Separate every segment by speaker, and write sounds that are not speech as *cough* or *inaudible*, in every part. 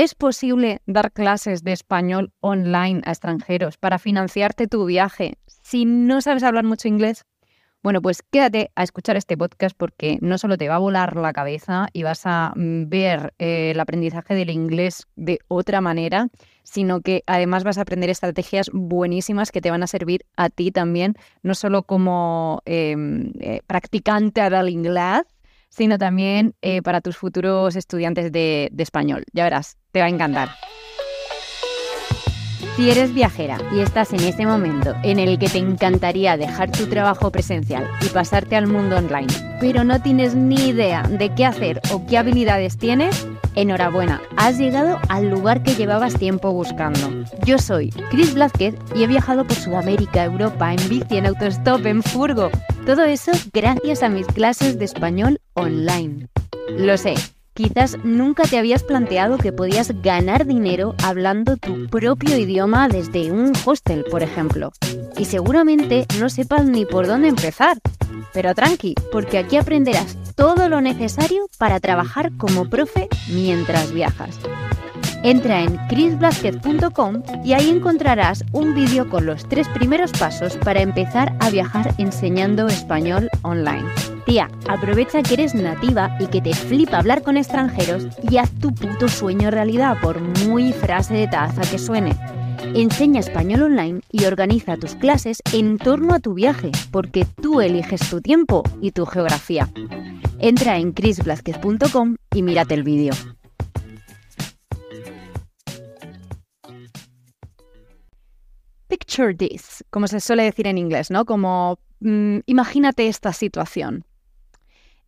Speaker 1: ¿Es posible dar clases de español online a extranjeros para financiarte tu viaje si no sabes hablar mucho inglés? Bueno, pues quédate a escuchar este podcast porque no solo te va a volar la cabeza y vas a mm, ver eh, el aprendizaje del inglés de otra manera, sino que además vas a aprender estrategias buenísimas que te van a servir a ti también, no solo como em, eh, practicante del inglés, sino también eh, para tus futuros estudiantes de, español. Ya verás, te va a encantar. Si eres viajera y estás en ese momento en el que te encantaría dejar tu trabajo presencial y pasarte al mundo online, pero no tienes ni idea de qué hacer o qué habilidades tienes, enhorabuena, has llegado al lugar que llevabas tiempo buscando. Yo soy Chris Blázquez y he viajado por Sudamérica, Europa, en bici, en autostop, en furgo. Todo eso gracias a mis clases de español online. Lo sé Quizás nunca te habías planteado que podías ganar dinero hablando tu propio idioma desde un hostel, por ejemplo. Y seguramente no sepas ni por dónde empezar. Pero tranqui, porque aquí aprenderás todo lo necesario para trabajar como profe mientras viajas. Entra en chrisblasquez.com y ahí encontrarás un vídeo con los tres primeros pasos para empezar a viajar enseñando español online. Tía, aprovecha que eres nativa y que te flipa hablar con extranjeros y haz tu puto sueño realidad por muy frase de taza que suene. Enseña español online y organiza tus clases en torno a tu viaje, porque tú eliges tu tiempo y tu geografía. Entra en chrisblasquez.com y mírate el vídeo. Picture this, como se suele decir en inglés, ¿no? Como mm, imagínate esta situación.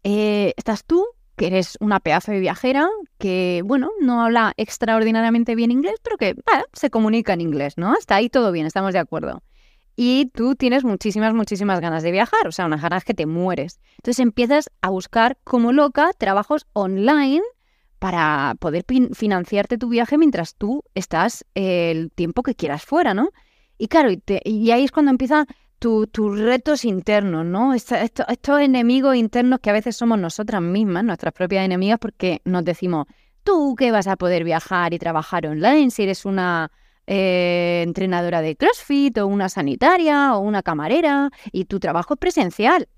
Speaker 1: Eh, estás tú, que eres una pedazo de viajera, que, bueno, no habla extraordinariamente bien inglés, pero que se comunica en inglés, ¿no? Está ahí todo bien, estamos de acuerdo. Y tú tienes muchísimas, muchísimas ganas de viajar, o sea, unas ganas que te mueres. Entonces empiezas a buscar como loca trabajos online para poder financiarte tu viaje mientras tú estás el tiempo que quieras fuera, ¿no? Y claro, y ahí es cuando empieza tus retos internos, ¿no? Estos, enemigos internos que a veces somos nosotras mismas, nuestras propias enemigas, porque nos decimos, tú que vas a poder viajar y trabajar online si eres una eh, entrenadora de CrossFit o una sanitaria o una camarera y tu trabajo es presencial.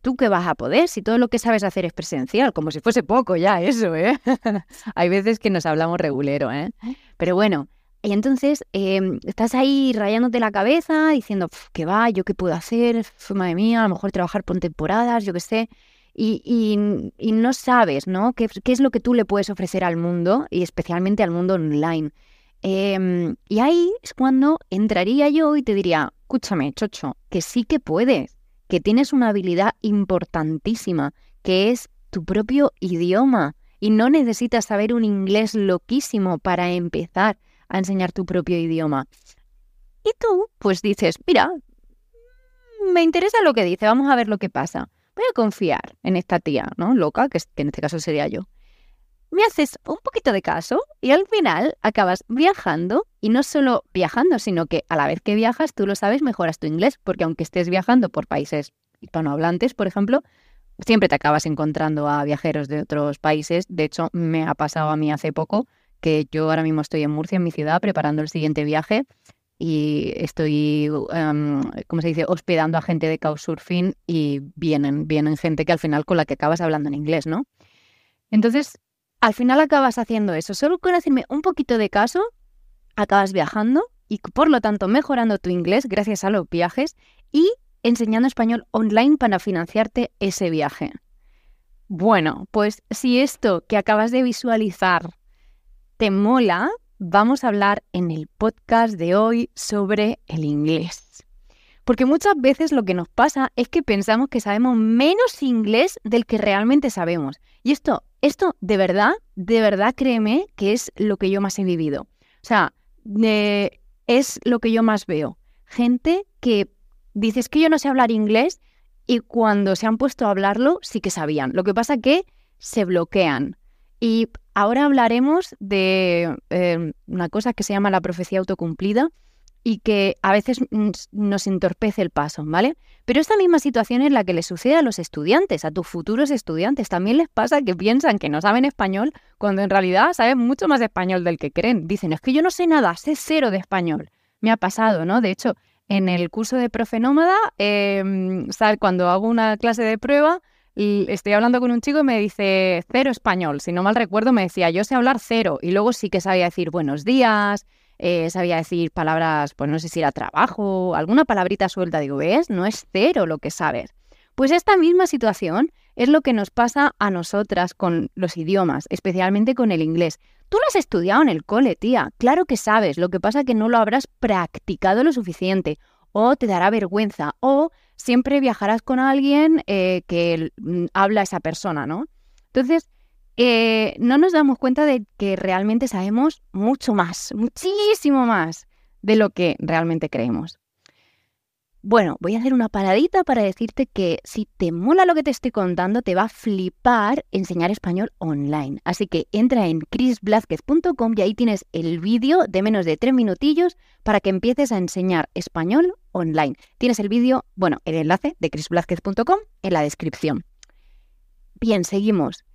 Speaker 1: ¿Tú qué vas a poder si todo lo que sabes hacer es presencial? Como si fuese poco ya eso, ¿eh? *laughs* Hay veces que nos hablamos regulero, ¿eh? Pero bueno, y entonces em, estás ahí rayándote la cabeza, diciendo, ¿qué va? ¿Yo qué puedo hacer? madre mía, a lo mejor trabajar por temporadas, yo qué sé. Y, no sabes, ¿no? ¿Qué, ¿Qué, es lo que tú le puedes ofrecer al mundo y especialmente al mundo online? Em, y ahí es cuando entraría yo y te diría, escúchame, chocho, que sí que puedes, que tienes una habilidad importantísima, que es tu propio idioma. Y no necesitas saber un inglés loquísimo para empezar a enseñar tu propio idioma. Y tú, pues dices, mira, me interesa lo que dice, vamos a ver lo que pasa. Voy a confiar en esta tía, ¿no? Loca, que, en este caso sería yo. Me haces un poquito de caso y al final acabas viajando y no solo viajando, sino que a la vez que viajas, tú lo sabes, mejoras tu inglés, porque aunque estés viajando por países hispanohablantes, por ejemplo, siempre te acabas encontrando a viajeros de otros países. De hecho, me ha pasado a mí hace poco que yo ahora mismo estoy en Murcia, en mi ciudad, preparando el siguiente viaje y estoy, um, ¿cómo se dice?, hospedando a gente de Couchsurfing y vienen, vienen gente que al final con la que acabas hablando en inglés, ¿no? Entonces, al final acabas haciendo eso. Solo con hacerme un poquito de caso, acabas viajando y por lo tanto mejorando tu inglés gracias a los viajes y enseñando español online para financiarte ese viaje. Bueno, pues si esto que acabas de visualizar te mola, vamos a hablar en el podcast de hoy sobre el inglés. Porque muchas veces lo que nos pasa es que pensamos que sabemos menos inglés del que realmente sabemos. Y esto, esto de verdad, de verdad créeme que es lo que yo más he vivido. O sea, es lo que yo más veo. Gente que dices que yo no sé hablar inglés y cuando se han puesto a hablarlo sí que sabían. Lo que pasa que se bloquean. Y Ahora hablaremos de eh, una cosa que se llama la profecía autocumplida y que a veces nos entorpece el paso, ¿vale? Pero esta misma situación es la que les sucede a los estudiantes, a tus futuros estudiantes. También les pasa que piensan que no saben español cuando en realidad saben mucho más español del que creen. Dicen, es que yo no sé nada, sé cero de español. Me ha pasado, ¿no? De hecho, en el curso de Profe Nómada, em, cuando hago una clase de prueba, estoy hablando con un chico y me dice cero español. Si no mal recuerdo, me decía, yo sé hablar cero. Y luego sí que sabía decir buenos días, eh, sabía decir palabras, pues no sé si era trabajo, alguna palabrita suelta. Digo, ¿ves? No es cero lo que sabes. Pues esta misma situación es lo que nos pasa a nosotras con los idiomas, especialmente con el inglés. Tú lo has estudiado en el cole, tía. Claro que sabes. Lo que pasa es que no lo habrás practicado lo suficiente. O te dará vergüenza. O siempre viajarás con alguien eh, que mm, habla esa persona, ¿no? Entonces, eh, no nos damos cuenta de que realmente sabemos mucho más, muchísimo más de lo que realmente creemos. Bueno, voy a hacer una paradita para decirte que si te mola lo que te estoy contando, te va a flipar enseñar español online. Así que entra en chrisblázquez.com y ahí tienes el vídeo de menos de tres minutillos para que empieces a enseñar español online. Tienes el vídeo, bueno, el enlace de chrisblázquez.com en la descripción. Bien, seguimos.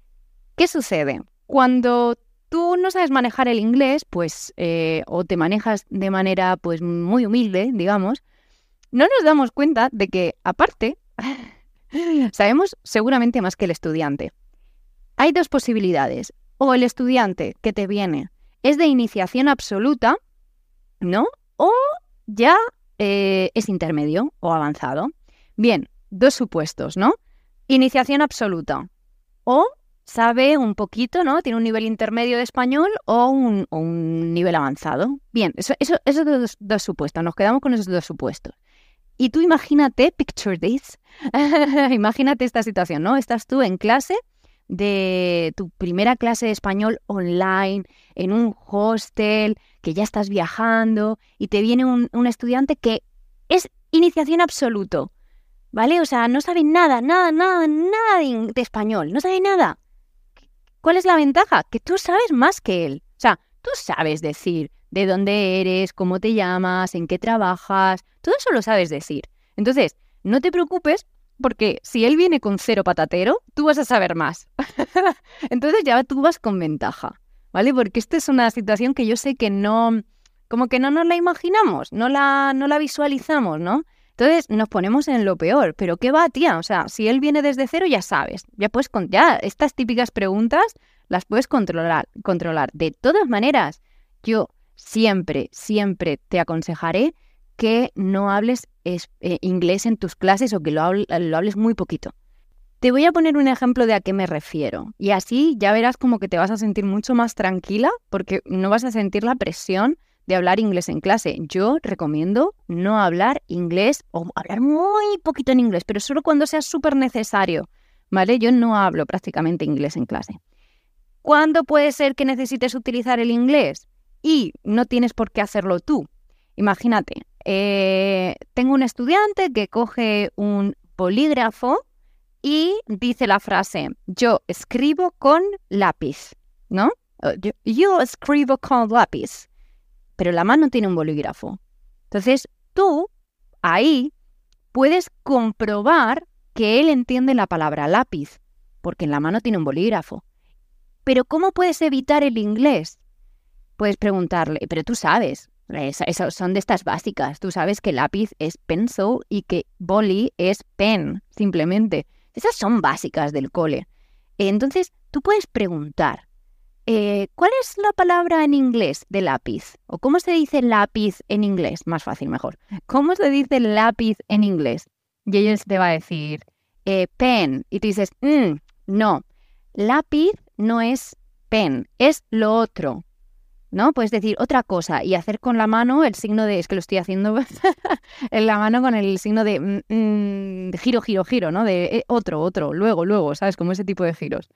Speaker 1: ¿Qué sucede? Cuando tú no sabes manejar el inglés, pues, eh, o te manejas de manera, pues, muy humilde, digamos, no nos damos cuenta de que, aparte, *laughs* sabemos seguramente más que el estudiante. Hay dos posibilidades. O el estudiante que te viene es de iniciación absoluta, ¿no? O ya eh, es intermedio o avanzado. Bien, dos supuestos, ¿no? Iniciación absoluta. O sabe un poquito, ¿no? Tiene un nivel intermedio de español o un, nivel avanzado. Bien, eso, eso, esos dos, supuestos, nos quedamos con esos dos supuestos. Y tú imagínate, picture this, *laughs* imagínate esta situación, ¿no? Estás tú en clase de tu primera clase de español online, en un hostel, que ya estás viajando y te viene un, estudiante que es iniciación absoluto, ¿vale? O sea, no sabe nada, nada, nada, nada de español, no sabe nada. ¿Cuál es la ventaja? Que tú sabes más que él. O sea, tú sabes decir de dónde eres, cómo te llamas, en qué trabajas, todo eso lo sabes decir. Entonces, no te preocupes porque si él viene con cero patatero, tú vas a saber más. *laughs* Entonces ya tú vas con ventaja, ¿vale? Porque esta es una situación que yo sé que no, como que no nos la imaginamos, no la, no la visualizamos, ¿no? Entonces nos ponemos en lo peor. Pero ¿qué va, tía? O sea, si él viene desde cero, ya sabes. Ya puedes, ya estas típicas preguntas las puedes controlar, controlar. De todas maneras, yo siempre, siempre te aconsejaré que no hables eh, inglés en tus clases o que lo, lo hables muy poquito. Te voy a poner un ejemplo de a qué me refiero. Y así ya verás como que te vas a sentir mucho más tranquila porque no vas a sentir la presión de hablar inglés en clase. Yo recomiendo no hablar inglés o hablar muy poquito en inglés, pero solo cuando sea súper necesario. ¿Vale? Yo no hablo prácticamente inglés en clase. ¿Cuándo puede ser que necesites utilizar el inglés? Y no tienes por qué hacerlo tú. Imagínate, eh, tengo un estudiante que coge un polígrafo y dice la frase, yo escribo con lápiz, ¿no? yo escribo con lápiz pero la mano tiene un bolígrafo. Entonces, tú ahí puedes comprobar que él entiende la palabra lápiz, porque en la mano tiene un bolígrafo. Pero ¿cómo puedes evitar el inglés? Puedes preguntarle, pero tú sabes, esas son de estas básicas, tú sabes que lápiz es pencil y que boli es pen, simplemente. Esas son básicas del cole. Entonces, tú puedes preguntar, eh, ¿Cuál es la palabra en inglés de lápiz? ¿O cómo se dice lápiz en inglés? Más fácil, mejor. ¿Cómo se dice lápiz en inglés? Y ellos te va a decir eh, pen. Y tú dices, mm, no, lápiz no es pen, es lo otro. ¿No? Puedes decir otra cosa y hacer con la mano el signo de, es que lo estoy haciendo *laughs* en la mano con el signo de, mm, mm, giro, giro, giro, ¿no? De eh, otro, otro, luego, luego, ¿sabes? Como ese tipo de giros.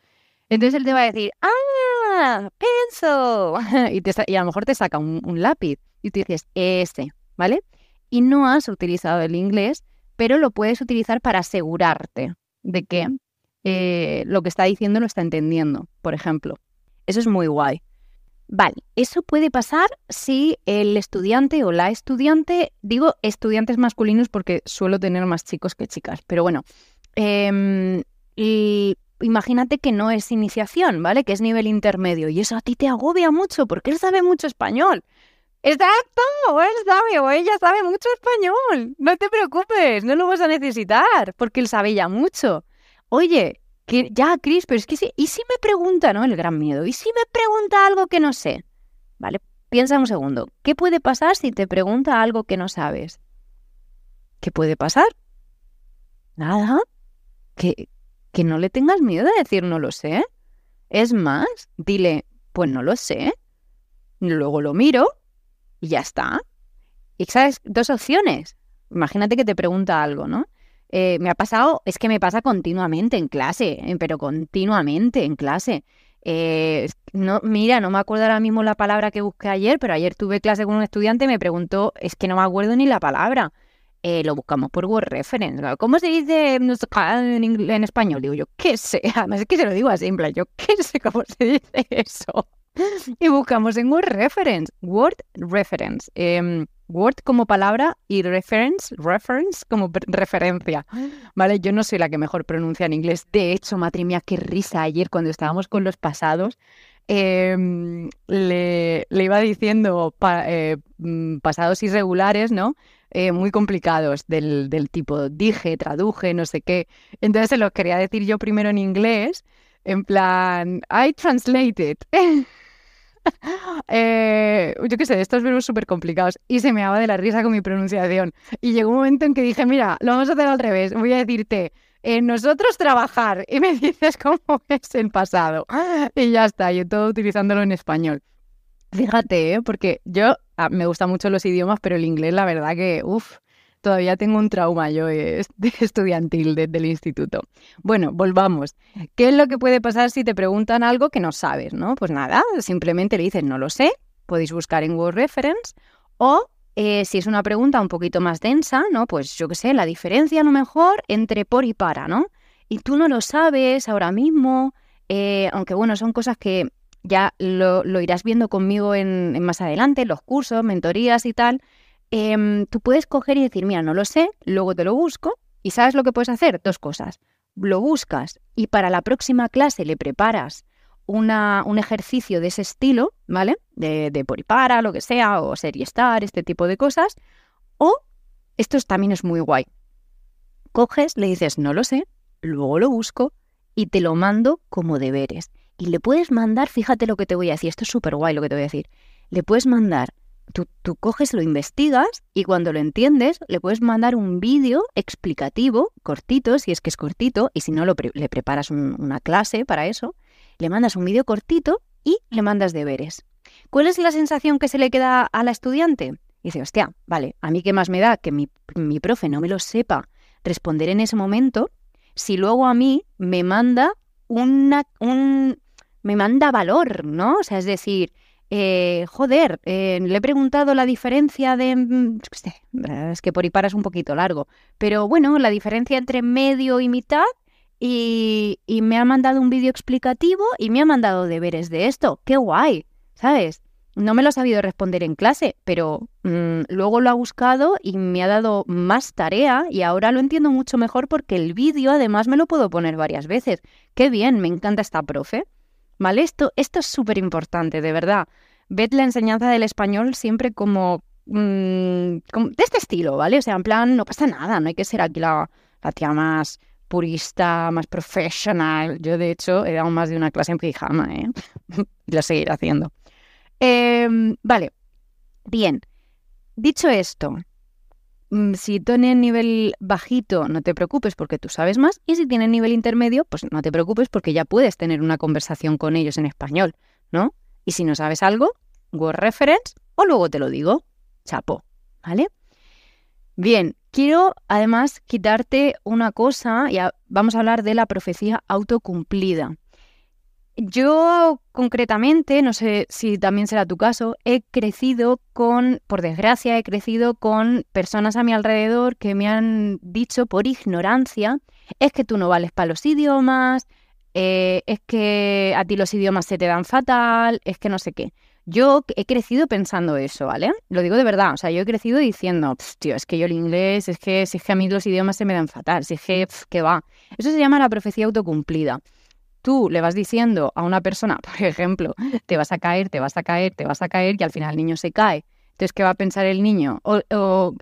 Speaker 1: Entonces él te va a decir, ¡ah! pencil. *laughs* y, a lo mejor te saca un, lápiz y tú dices, ese, ¿vale? Y no has utilizado el inglés, pero lo puedes utilizar para asegurarte de que eh, lo que está diciendo lo está entendiendo, por ejemplo. Eso es muy guay. Vale, eso puede pasar si el estudiante o la estudiante, digo estudiantes masculinos porque suelo tener más chicos que chicas, pero bueno, em, imagínate que no es iniciación, ¿vale? Que es nivel intermedio y eso a ti te agobia mucho porque él sabe mucho español. Exacto, él sabe o ella sabe mucho español. No te preocupes, no lo vas a necesitar porque él sabe ya mucho. Oye, ya, Cris, pero es que ¿y si me pregunta, no? El gran miedo. ¿Y si me pregunta algo que no sé? Vale, piensa un segundo. ¿Qué puede pasar si te pregunta algo que no sabes? ¿Qué puede pasar? Nada. Que, que no le tengas miedo de decir no lo sé. Es más, dile, pues no lo sé. Luego lo miro y ya está. Y sabes, dos opciones. Imagínate que te pregunta algo, ¿no? Eh, me ha pasado, es que me pasa continuamente en clase, eh, pero continuamente en clase. Eh, no, mira, no me acuerdo ahora mismo la palabra que busqué ayer, pero ayer tuve clase con un estudiante y me preguntó, es que no me acuerdo ni la palabra. lo buscamos por Word Reference. ¿Cómo se dice en, español? Digo yo, ¿qué sé? *laughs* Además es que se lo digo así, yo qué sé cómo *laughs* se dice eso. *laughs* Y buscamos en Word Reference, Word Reference. Em, Word como palabra y reference, reference como referencia. Vale, yo no soy la que mejor pronuncia en inglés. De hecho, madre mía, qué risa ayer cuando estábamos con los pasados. Em, le, iba diciendo eh, mm, pasados irregulares, ¿no? Eh, muy complicados del, del, tipo dije, traduje, no sé qué. Entonces se los quería decir yo primero en inglés, en plan, I translated. *laughs* *laughs* Eh, yo qué sé, estos verbos súper complicados. Y se me daba de la risa con mi pronunciación. Y llegó un momento en que dije, mira, lo vamos a hacer al revés. Voy a decirte, eh, nosotros trabajar. *laughs* Y me dices cómo es el pasado. *laughs* Y ya está, yo todo utilizándolo en español. Fíjate, ¿eh? porque yo ah, me gustan mucho los idiomas, pero el inglés, la verdad que, uff, todavía tengo un trauma yo *laughs* de estudiantil desde el instituto. Bueno, volvamos. ¿Qué es lo que puede pasar si te preguntan algo que no sabes? ¿no? Pues nada, simplemente le dices no lo sé, podéis buscar en Word Reference o eh, si es una pregunta un poquito más densa, ¿no? Pues yo qué sé, la diferencia a lo mejor entre por y para, ¿no? Y tú no lo sabes ahora mismo, eh, aunque bueno, son cosas que ya lo, irás viendo conmigo en, en, más adelante, los cursos, mentorías y tal, Em, tú puedes coger y decir, mira, no lo sé, luego te lo busco y ¿sabes lo que puedes hacer? Dos cosas. Lo buscas y para la próxima clase le preparas una, un ejercicio de ese estilo, ¿vale? De, de por y para, lo que sea, o serie star, este tipo de cosas. O, esto también es muy guay, coges, le dices, no lo sé, luego lo busco y te lo mando como deberes. Y le puedes mandar, fíjate lo que te voy a decir, esto es súper guay lo que te voy a decir, le puedes mandar Tú, coges, lo investigas y cuando lo entiendes le puedes mandar un vídeo explicativo, cortito, si es que es cortito, y si no le preparas una clase para eso, le mandas un vídeo cortito y le mandas deberes. ¿Cuál es la sensación que se le queda a la estudiante? dice, hostia, vale, a mí qué más me da que mi, mi profe no me lo sepa responder en ese momento, si luego a mí me manda un, me manda valor, ¿no? O sea, es decir, eh, joder, eh, le he preguntado la diferencia de... Mm, es que por ahí para es un poquito largo, pero bueno, la diferencia entre medio y mitad y, me ha mandado un vídeo explicativo y me ha mandado deberes de esto. ¡Qué guay! ¿Sabes? No me lo ha sabido responder en clase, pero mm, luego lo ha buscado y me ha dado más tarea y ahora lo entiendo mucho mejor porque el vídeo además me lo puedo poner varias veces. ¡Qué bien! Me encanta esta profe. ¿Vale? Esto, esto es súper importante, de verdad. Ved la enseñanza del español siempre mm, como, de este estilo, ¿vale? O sea, en plan, no pasa nada, no hay que ser aquí la, tía más purista, más profesional. Yo, de hecho, he dado más de una clase en pijama, ¿eh? y *laughs* lo seguiré haciendo. Em, vale, bien. Dicho esto, si tiene nivel bajito, no te preocupes porque tú sabes más. Y si tiene nivel intermedio, pues no te preocupes porque ya puedes tener una conversación con ellos en español, ¿no? Y si no sabes algo, Word Reference o luego te lo digo. Chapo, ¿vale? Bien, quiero además quitarte una cosa, ya vamos a hablar de la profecía autocumplida. Yo concretamente, no sé si también será tu caso, he crecido con, por desgracia, he crecido con personas a mi alrededor que me han dicho por ignorancia, es que tú no vales para los idiomas, eh, es que a ti los idiomas se te dan fatal, es que no sé qué. Yo he crecido pensando eso, ¿vale? Lo digo de verdad, o sea, yo he crecido diciendo, tío, es que yo el inglés, es que, si es que a mí los idiomas se me dan fatal, si es que, que va. Eso se llama la profecía autocumplida. Tú le vas diciendo a una persona, *laughs* por ejemplo, te vas a caer, te vas a caer, te vas a caer, y al final el niño se cae. Entonces, ¿qué va a pensar el niño? O,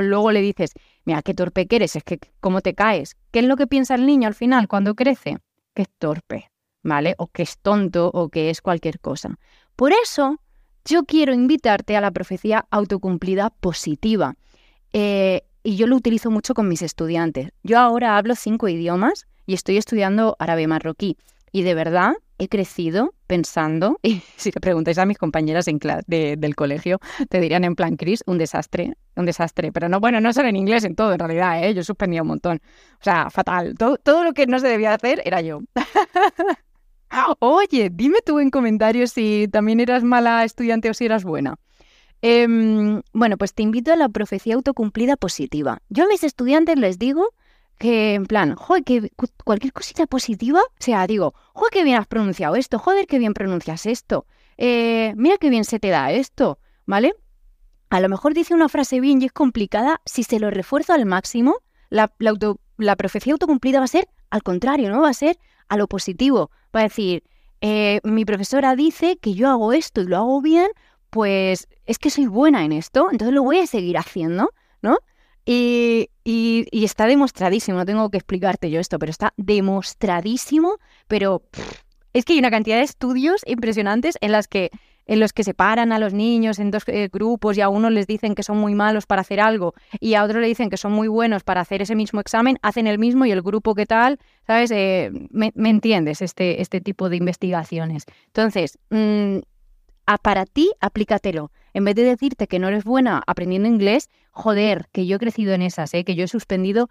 Speaker 1: luego le dices, mira, qué torpe que eres, es que cómo te caes. ¿Qué es lo que piensa el niño al final cuando crece? Que es torpe, ¿vale? O que es tonto o que es cualquier cosa. Por eso, yo quiero invitarte a la profecía autocumplida positiva. Eh, y yo lo utilizo mucho con mis estudiantes. Yo ahora hablo cinco idiomas y estoy estudiando árabe marroquí. Y de verdad he crecido pensando, *laughs* y si le preguntáis a mis compañeras en del colegio, te dirían en plan, Chris, un desastre, un desastre. Pero no, bueno, no solo en inglés, en todo en realidad, ¿eh? yo suspendía un montón. O sea, fatal. Todo, todo lo que no se debía hacer era yo. *laughs* Oye, dime tú en comentarios si también eras mala estudiante o si eras buena. Em, bueno, pues te invito a la profecía autocumplida positiva. Yo a mis estudiantes les digo que en plan, joder, que cualquier cosita positiva, o sea, digo, joder, qué bien has pronunciado esto, joder, qué bien pronuncias esto, eh, mira qué bien se te da esto, ¿vale? A lo mejor dice una frase bien y es complicada, si se lo refuerzo al máximo, la, la profecía autocumplida va a ser al contrario, ¿no? Va a ser a lo positivo. Va a decir, eh, mi profesora dice que yo hago esto y lo hago bien, pues es que soy buena en esto, entonces lo voy a seguir haciendo, ¿no? Y, está demostradísimo, no tengo que explicarte yo esto, pero está demostradísimo, pero es que hay una cantidad de estudios impresionantes en las que en los que separan a los niños en dos eh, grupos y a uno les dicen que son muy malos para hacer algo y a otro le dicen que son muy buenos para hacer ese mismo examen, hacen el mismo y el grupo que tal, ¿sabes? Eh, me, entiendes? Este, este tipo de investigaciones. Entonces, mm, para ti, aplícatelo. En vez de decirte que no eres buena aprendiendo inglés, joder, que yo he crecido en esas, ¿eh? que yo he suspendido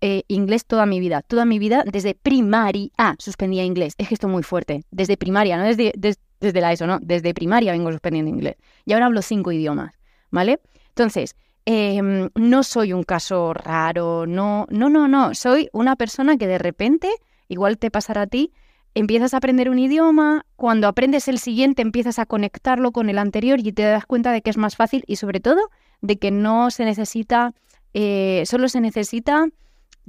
Speaker 1: eh, inglés toda mi vida. Toda mi vida, desde primaria, suspendía inglés. Es que esto es muy fuerte. Desde primaria, no desde, desde, la ESO, no. Desde primaria vengo suspendiendo inglés. Y ahora hablo cinco idiomas, ¿vale? Entonces, em, no soy un caso raro, no, no, no, no. Soy una persona que de repente, igual te pasará a ti, empiezas a aprender un idioma, cuando aprendes el siguiente empiezas a conectarlo con el anterior y te das cuenta de que es más fácil y sobre todo de que no se necesita, eh, solo se necesita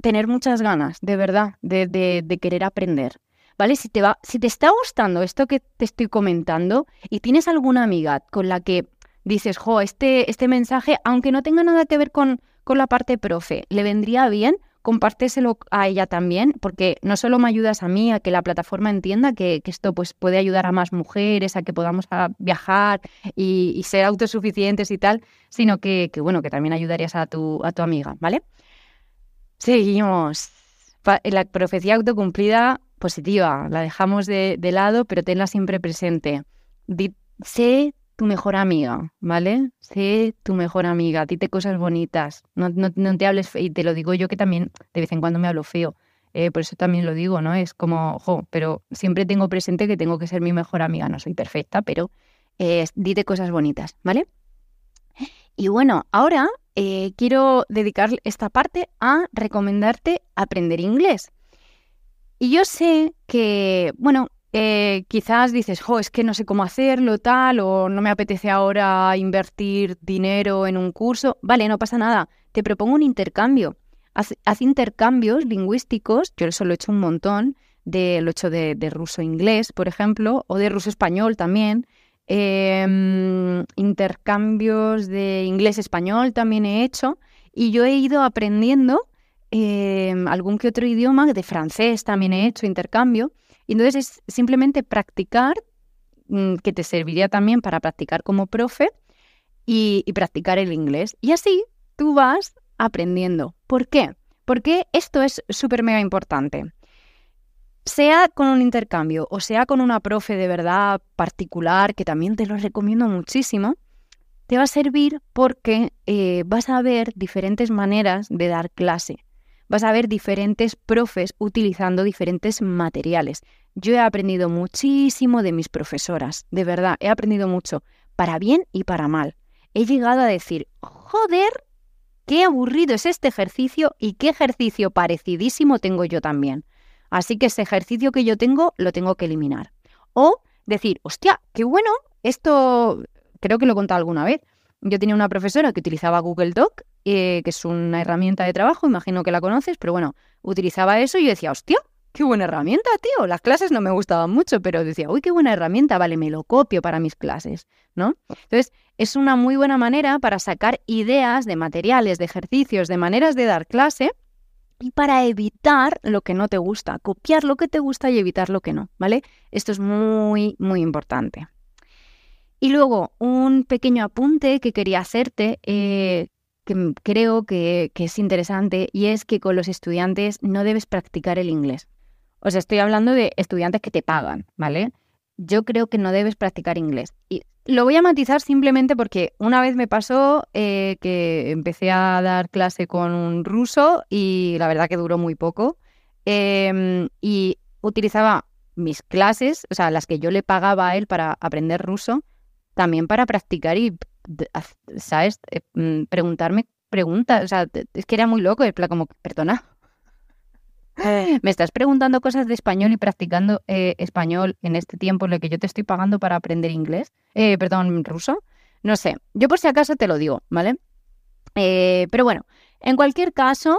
Speaker 1: tener muchas ganas, de verdad, de, de, querer aprender. ¿Vale? Si te, va, si te está gustando esto que te estoy comentando y tienes alguna amiga con la que dices, jo, este, este mensaje, aunque no tenga nada que ver con, con la parte profe, le vendría bien, compárteselo a ella también, porque no solo me ayudas a mí a que la plataforma entienda que, esto pues, puede ayudar a más mujeres, a que podamos viajar y, ser autosuficientes y tal, sino que, bueno, que también ayudarías a tu, a tu amiga, ¿vale? Seguimos. La profecía autocumplida positiva, la dejamos de, lado, pero tenla siempre presente. sé tu mejor amiga, ¿vale? Sé tu mejor amiga, dite cosas bonitas, no, no, te hables, y te lo digo yo que también de vez en cuando me hablo feo, eh, por eso también lo digo, ¿no? Es como, jo, pero siempre tengo presente que tengo que ser mi mejor amiga, no soy perfecta, pero eh, dite cosas bonitas, ¿vale? Y bueno, ahora eh, quiero dedicar esta parte a recomendarte aprender inglés. Y yo sé que, bueno, eh, quizás dices, jo, es que no sé cómo hacerlo, tal, o no me apetece ahora invertir dinero en un curso. Vale, no pasa nada. Te propongo un intercambio. Haz, intercambios lingüísticos, yo eso lo he hecho un montón, de, lo he hecho de, ruso-inglés, por ejemplo, o de ruso-español también. Em, intercambios de inglés-español también he hecho. Y yo he ido aprendiendo em, algún que otro idioma, de francés también he hecho intercambio. Entonces es simplemente practicar, mm, que te serviría también para practicar como profe y, practicar el inglés. Y así tú vas aprendiendo. ¿Por qué? Porque esto es súper mega importante. Sea con un intercambio o sea con una profe de verdad particular, que también te lo recomiendo muchísimo, te va a servir porque eh, vas a ver diferentes maneras de dar clase. Vas a ver diferentes profes utilizando diferentes materiales. Yo he aprendido muchísimo de mis profesoras, de verdad, he aprendido mucho, para bien y para mal. He llegado a decir, joder, qué aburrido es este ejercicio y qué ejercicio parecidísimo tengo yo también. Así que ese ejercicio que yo tengo lo tengo que eliminar. O decir, hostia, qué bueno, esto creo que lo he contado alguna vez. Yo tenía una profesora que utilizaba Google Doc, eh, que es una herramienta de trabajo, imagino que la conoces, pero bueno, utilizaba eso y yo decía, hostia, qué buena herramienta, tío. Las clases no me gustaban mucho, pero decía, uy, qué buena herramienta, vale, me lo copio para mis clases, ¿no? Entonces, es una muy buena manera para sacar ideas de materiales, de ejercicios, de maneras de dar clase y para evitar lo que no te gusta, copiar lo que te gusta y evitar lo que no, ¿vale? Esto es muy, muy importante. Y luego, un pequeño apunte que quería hacerte, eh, que creo que, que, es interesante, y es que con los estudiantes no debes practicar el inglés. O sea, estoy hablando de estudiantes que te pagan, ¿vale? Yo creo que no debes practicar inglés. Y lo voy a matizar simplemente porque una vez me pasó eh, que empecé a dar clase con un ruso y la verdad que duró muy poco. Em, y utilizaba mis clases, o sea, las que yo le pagaba a él para aprender ruso, también para practicar y, ¿sabes? Eh, mm, preguntarme preguntas. O sea, es que era muy loco, el plan como, perdona, me estás preguntando cosas de español y practicando eh, español en este tiempo en el que yo te estoy pagando para aprender inglés, eh, perdón, ruso. No sé, yo por si acaso te lo digo, ¿vale? Eh, pero bueno, en cualquier caso,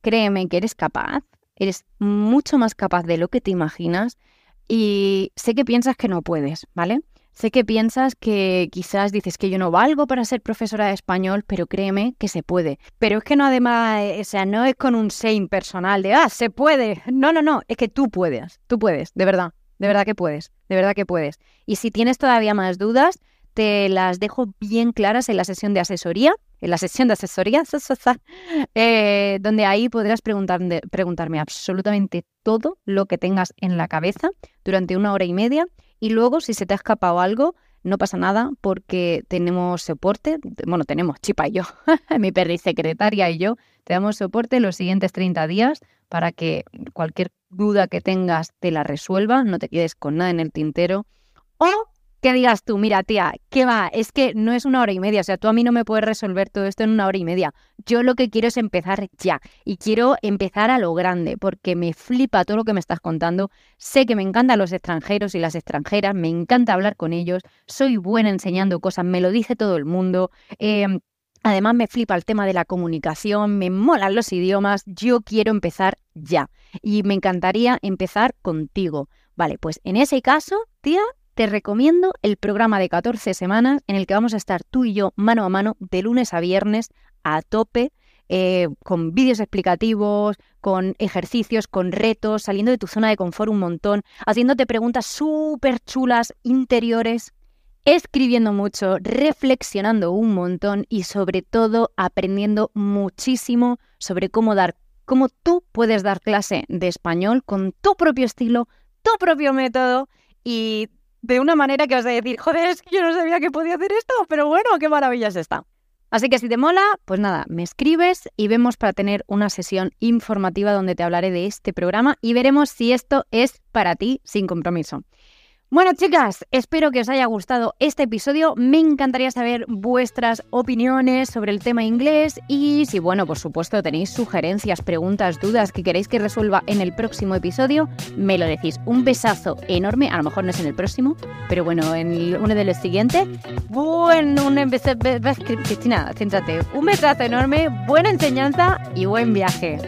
Speaker 1: créeme que eres capaz, eres mucho más capaz de lo que te imaginas y sé que piensas que no puedes, ¿vale? Sé que piensas que quizás dices que yo no valgo para ser profesora de español, pero créeme que se puede. Pero es que no además, eh, o sea, no es con un sein personal de, ah, se puede. *laughs* No, no, no, es que tú puedes, tú puedes, de verdad, de verdad que puedes, de verdad que puedes. Y si tienes todavía más dudas, te las dejo bien claras en la sesión de asesoría, en la sesión de asesoría, *laughs* eh, donde ahí podrás preguntarme absolutamente todo lo que tengas en la cabeza durante una hora y media y luego, si se te ha escapado algo, no pasa nada porque tenemos soporte, bueno, tenemos Chipa y yo, *laughs* mi perri secretaria y yo, te damos soporte los siguientes 30 días para que cualquier duda que tengas te la resuelva, no te quedes con nada en el tintero. O que digas tú, mira, tía, ¿qué va? Es que no es una hora y media, o sea, tú a mí no me puedes resolver todo esto en una hora y media. Yo lo que quiero es empezar ya y quiero empezar a lo grande porque me flipa todo lo que me estás contando. Sé que me encantan los extranjeros y las extranjeras, me encanta hablar con ellos, soy buena enseñando cosas, me lo dice todo el mundo. Em, además me flipa el tema de la comunicación, me molan los idiomas, yo quiero empezar ya y me encantaría empezar contigo. Vale, pues en ese caso, tía, te recomiendo el programa de 14 semanas en el que vamos a estar tú y yo mano a mano de lunes a viernes a tope, eh, con vídeos explicativos, con ejercicios, con retos, saliendo de tu zona de confort un montón, haciéndote preguntas súper chulas, interiores, escribiendo mucho, reflexionando un montón y sobre todo aprendiendo muchísimo sobre cómo dar, cómo tú puedes dar clase de español con tu propio estilo, tu propio método y de una manera que vas a decir, joder, es que yo no sabía que podía hacer esto, pero bueno, qué maravilla es esta. Así que si te mola, pues nada, me escribes y vemos para tener una sesión informativa donde te hablaré de este programa y veremos si esto es para ti sin compromiso. Bueno, chicas, espero que os haya gustado este episodio. Me encantaría saber vuestras opiniones sobre el tema inglés y si, bueno, por supuesto, tenéis sugerencias, preguntas, dudas que queréis que resuelva en el próximo episodio, me lo decís. Un besazo enorme, a lo mejor no es en el próximo, pero bueno, en uno de los siguientes. Bueno, un Cristina, céntrate. Un besazo enorme, buena enseñanza y buen viaje.